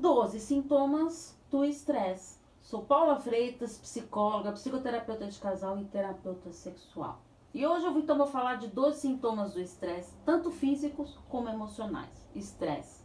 12 sintomas do estresse. Sou Paula Freitas, psicóloga, psicoterapeuta de casal e terapeuta sexual. E hoje eu então vou falar de 12 sintomas do estresse, tanto físicos como emocionais. Estresse.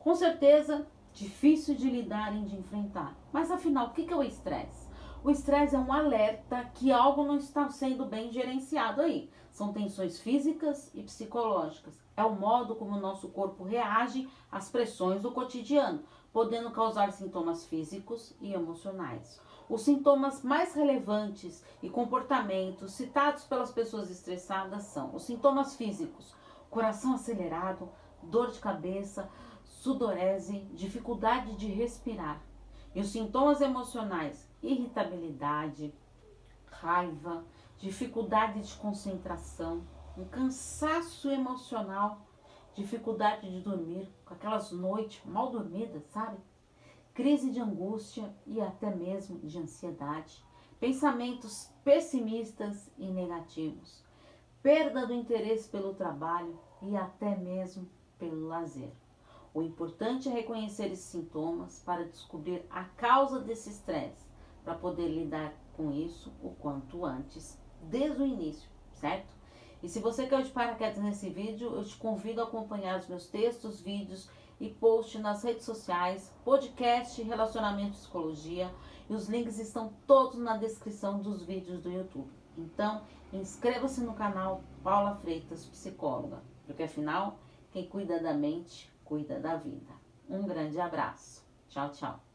Com certeza, difícil de lidar e de enfrentar. Mas afinal, o que é o estresse? O estresse é um alerta que algo não está sendo bem gerenciado aí. São tensões físicas e psicológicas. É o modo como o nosso corpo reage às pressões do cotidiano, podendo causar sintomas físicos e emocionais. Os sintomas mais relevantes e comportamentos citados pelas pessoas estressadas são os sintomas físicos: coração acelerado, dor de cabeça, sudorese, dificuldade de respirar. E os sintomas emocionais: irritabilidade, raiva, dificuldade de concentração, um cansaço emocional, dificuldade de dormir, com aquelas noites mal dormidas, sabe? Crise de angústia e até mesmo de ansiedade, pensamentos pessimistas e negativos, perda do interesse pelo trabalho e até mesmo pelo lazer. O importante é reconhecer esses sintomas para descobrir a causa desse estresse, para poder lidar com isso o quanto antes, desde o início, certo? E se você quer de paraquedas nesse vídeo, eu te convido a acompanhar os meus textos, vídeos e posts nas redes sociais, podcast Relacionamento Psicologia, e os links estão todos na descrição dos vídeos do YouTube. Então, inscreva-se no canal Paula Freitas Psicóloga, porque afinal, quem cuida da mente, cuida da vida. Um grande abraço. Tchau, tchau.